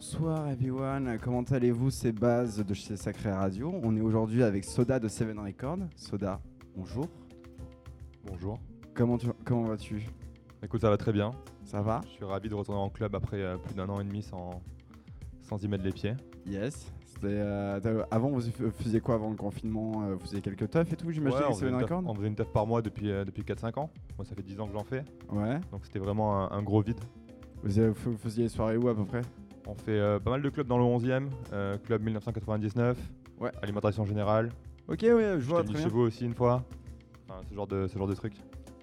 Bonsoir everyone, comment allez-vous C'est Baz de chez Sacré Radio? On est aujourd'hui avec Soda de Seven Records. Soda, bonjour. Bonjour. Comment, tu- comment vas-tu? Écoute, ça va très bien. Ça va? Je suis ravi de retourner en club après euh, plus d'un an et demi sans, sans y mettre les pieds. Yes. C'était, euh, t'as- avant, vous f- faisiez quoi avant le confinement? Euh, Vous faisiez quelques teufs et tout, j'imagine, Ouais, on, faisait Seven une teuf, on faisait une teuf par mois depuis, euh, depuis 4-5 ans. Moi, ça fait 10 ans que j'en fais. Ouais. Donc, c'était vraiment un, un gros vide. Vous, avez- vous faisiez les soirées où à peu près? On fait euh, pas mal de clubs dans le 11e, euh, club 1999, Ouais. alimentation générale. Ok, ouais, je vois très bien. chez vous aussi une fois. Enfin, ce genre de, ce genre de trucs.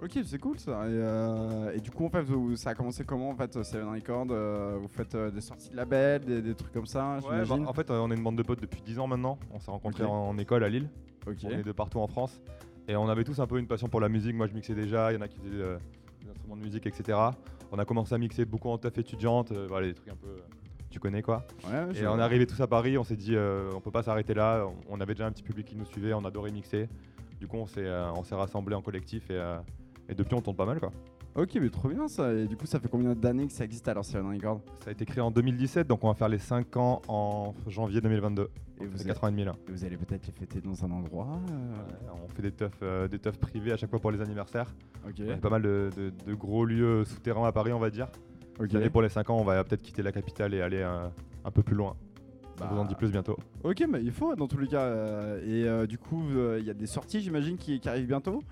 Ok, c'est cool ça. Et, euh, et du coup, en fait, vous- ça a commencé comment en fait, Seven Records euh, Vous faites euh, des sorties de label, des, des trucs comme ça, Ouais, bah, en fait, on est une bande de potes depuis 10 ans maintenant. On s'est rencontrés en, en école à Lille. On est de partout en France. Et on avait tous un peu une passion pour la musique. Moi, je mixais déjà. Il y en a qui faisaient des instruments de musique, etc. On a commencé à mixer beaucoup en teuf étudiante. voilà, des trucs un peu. Tu connais quoi. Ouais, Et on est arrivé tous à Paris. On s'est dit, euh, on peut pas s'arrêter là. On avait déjà un petit public qui nous suivait. On adorait mixer. Du coup, on s'est euh, rassemblés en collectif. Et, euh, et depuis, on tourne pas mal. quoi. Ok, mais trop bien ça. Et du coup, ça fait combien d'années que ça existe alors Seven Records Ça a été créé en 2017. Donc, on va faire les 5 ans en janvier 2022. Et vous vous êtes- 4 ans et demi là. Et Vous allez peut-être les fêter dans un endroit euh, Ouais, on fait des teufs, des teufs privés à chaque fois pour les anniversaires. Ok. A pas mal de, de- de gros lieux souterrains à Paris, on va dire. Année, pour les 5 ans, on va peut-être quitter la capitale et aller euh, un peu plus loin. Bah, On vous en dit plus bientôt. Ok, mais il faut dans tous les cas. euh, et euh, du coup, euh, il y a des sorties, j'imagine, qui, qui arrivent bientôt?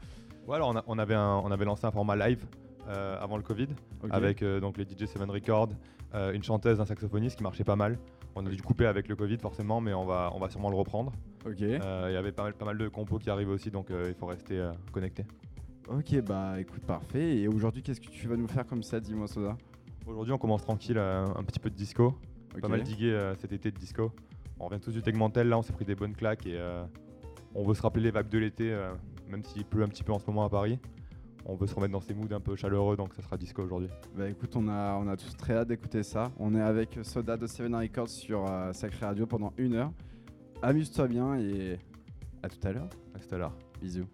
Ouais, alors on, a- on avait un- on avait lancé un format live euh, avant le Covid avec donc les DJ Seven Records, une chanteuse, un saxophoniste qui marchait pas mal. On a dû couper avec le Covid forcément, mais on va, on va sûrement le reprendre. Ok. Il y avait pas mal, pas mal de compos qui arrivent aussi, donc il faut rester connecté. Ok, bah écoute, parfait. Et aujourd'hui, qu'est-ce que tu vas nous faire comme ça Dis-moi, Soda? Aujourd'hui, on commence tranquille, euh, un petit peu de disco. Pas mal digué euh, cet été de disco. On revient tous du Tegmentel, là on s'est pris des bonnes claques et euh, on veut se rappeler les vagues de l'été, même s'il pleut un petit peu en ce moment à Paris. On veut se remettre dans ces moods un peu chaleureux, donc ça sera disco aujourd'hui. Bah écoute, on a, on a tous très hâte d'écouter ça. On est avec Soda de Seven Records sur Sacré Radio pendant une heure. Amuse-toi bien et à tout à l'heure. À tout à l'heure. Bisous.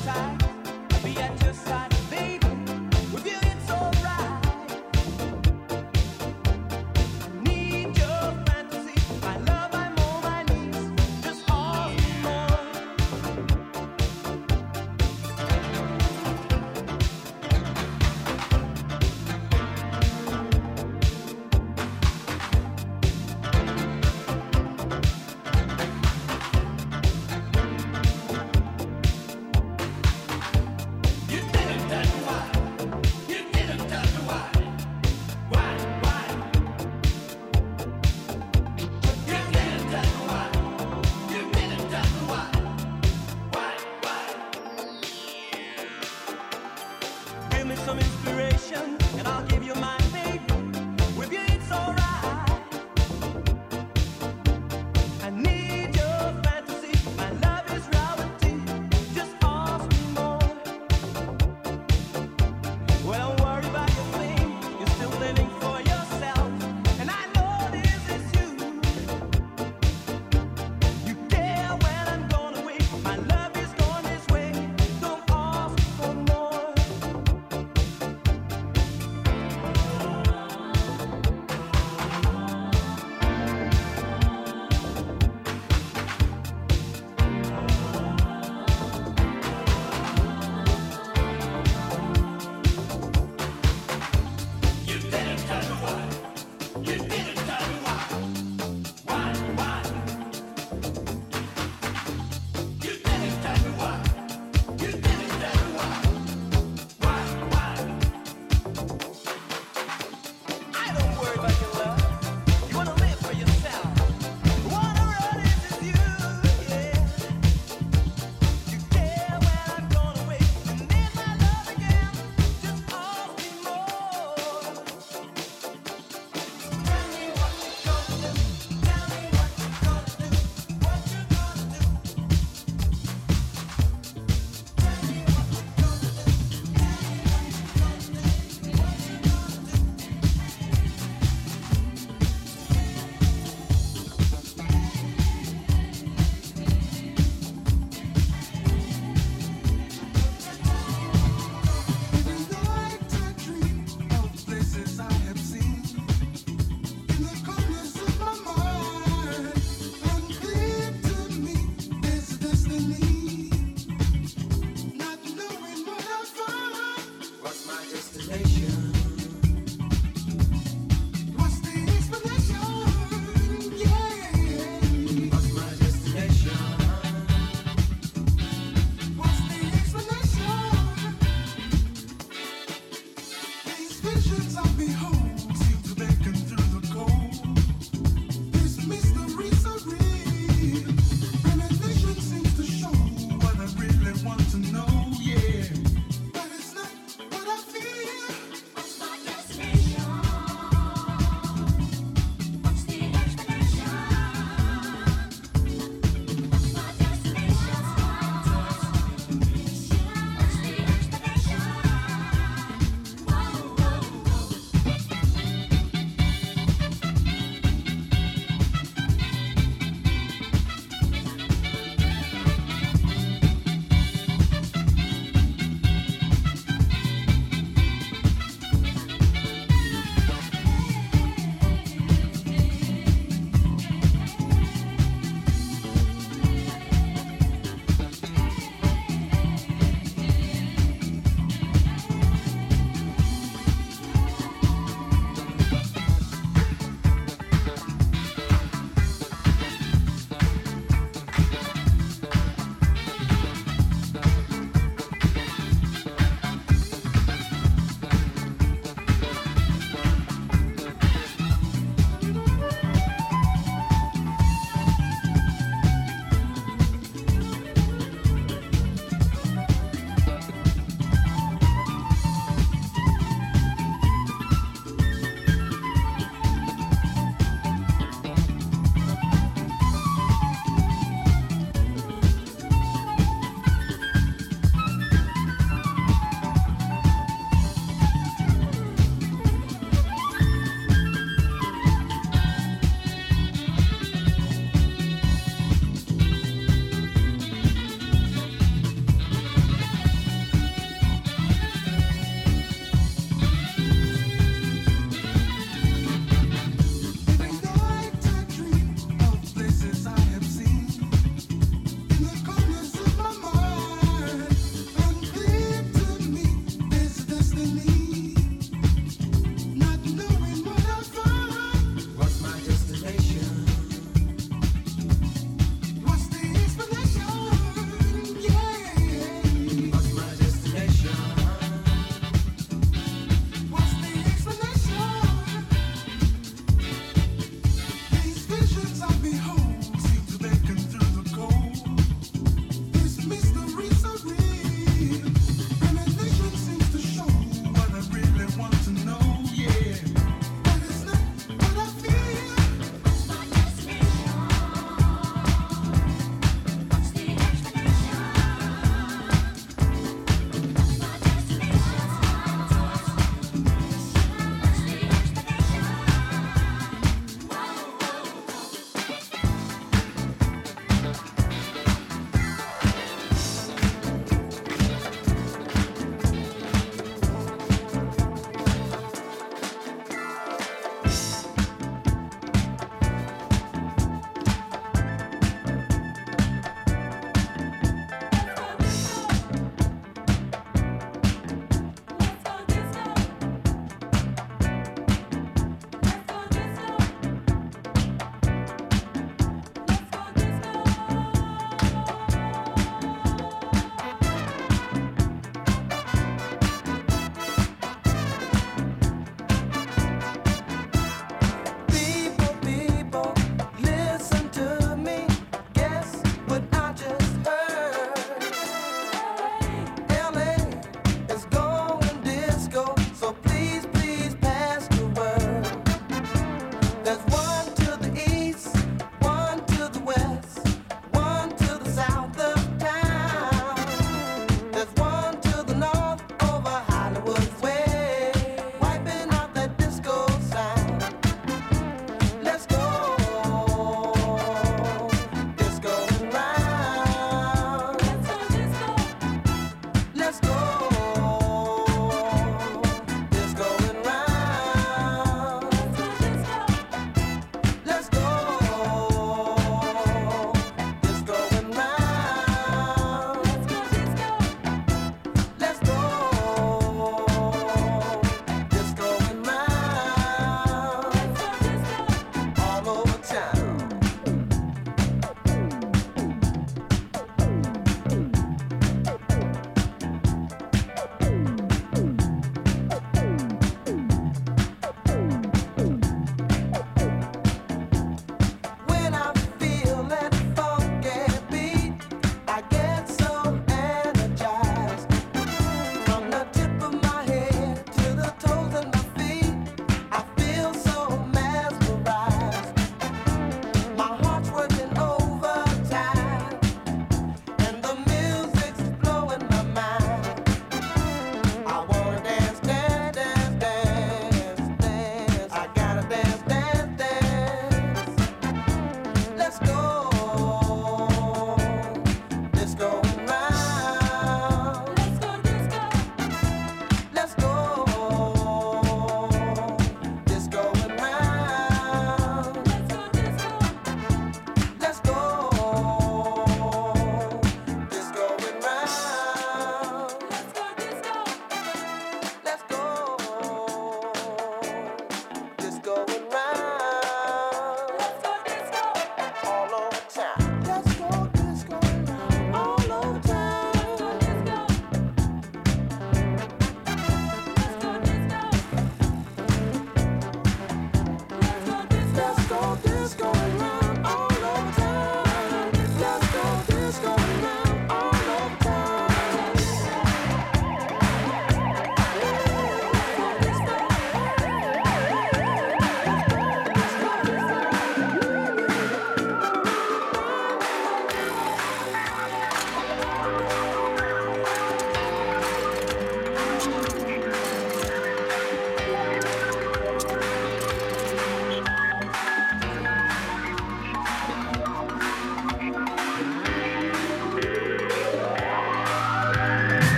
side, be at your side.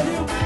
Brasil.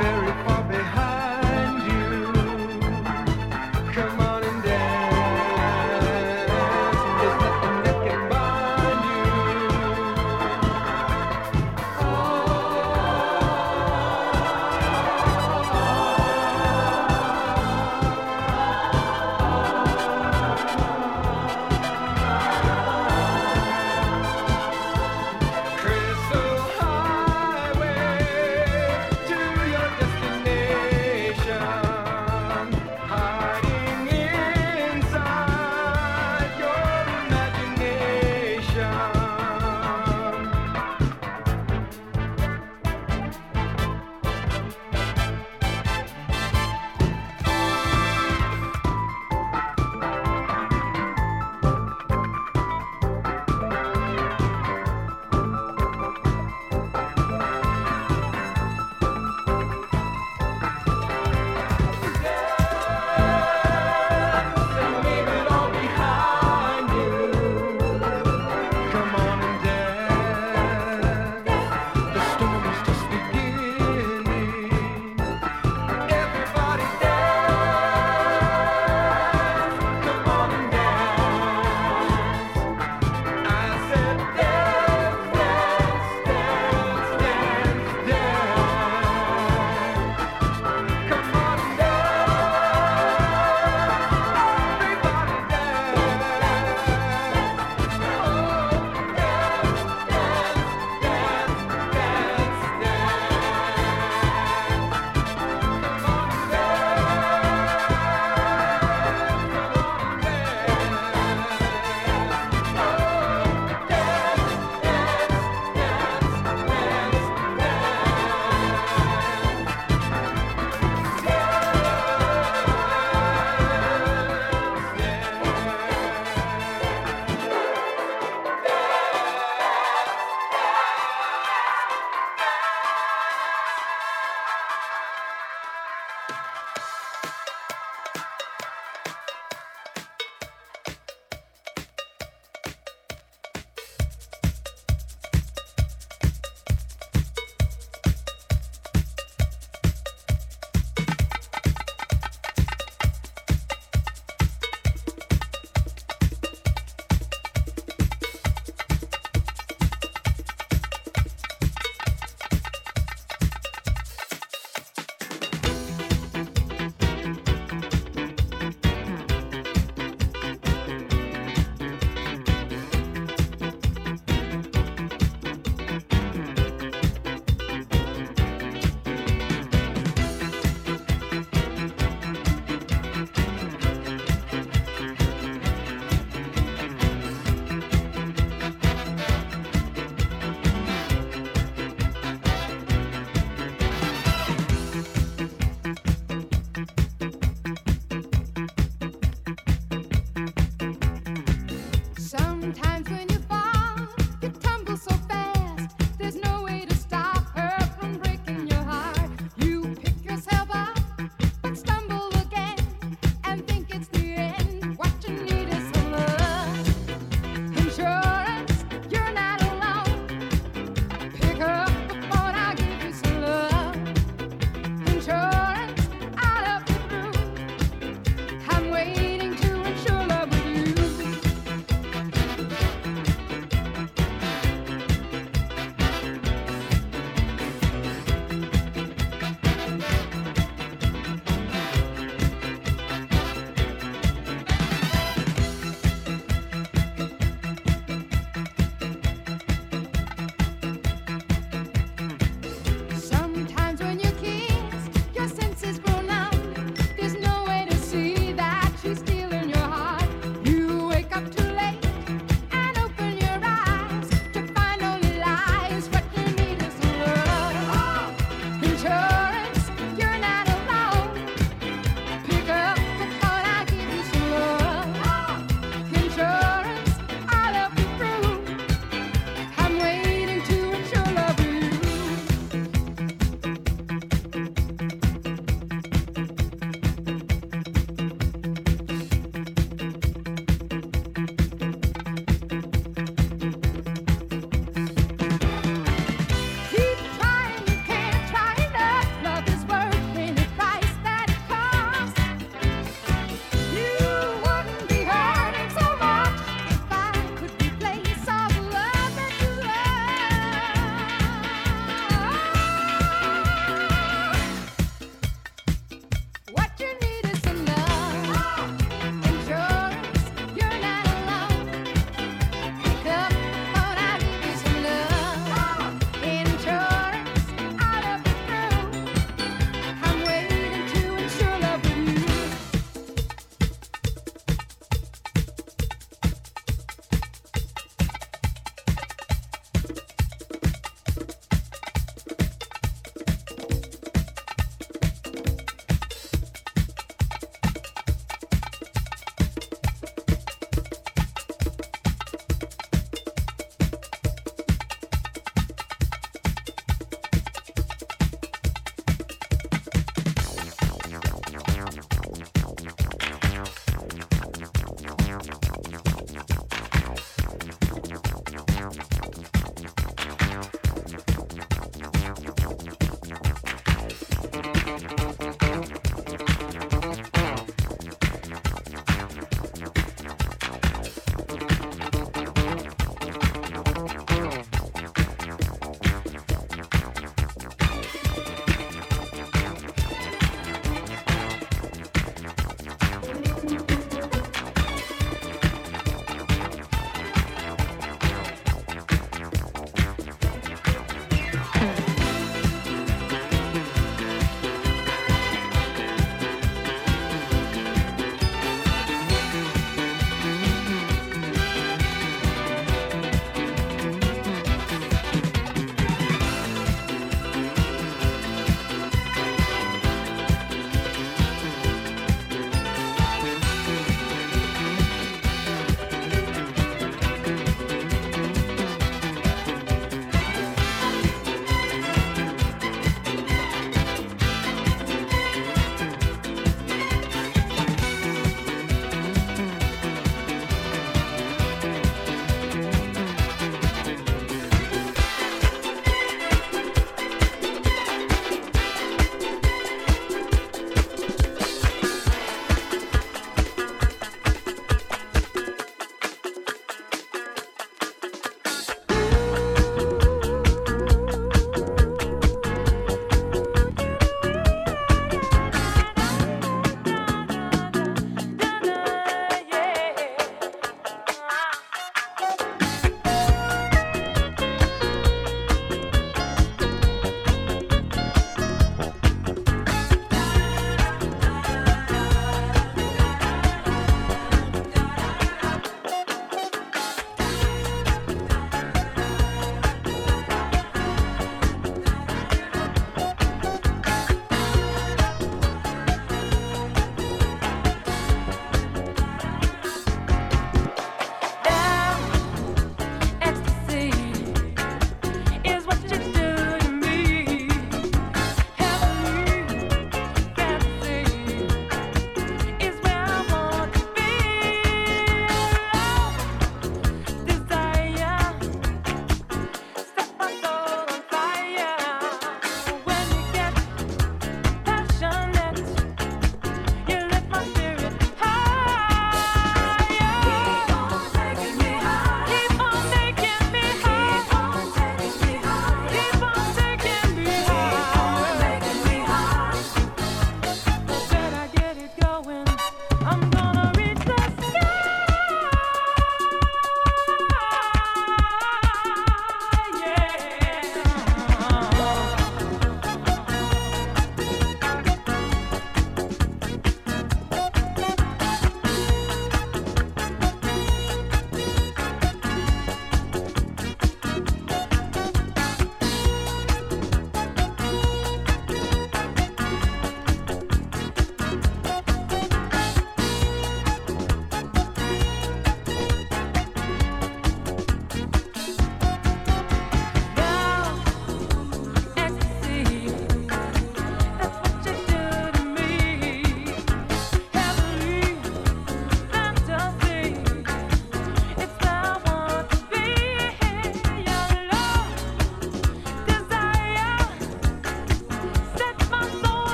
very.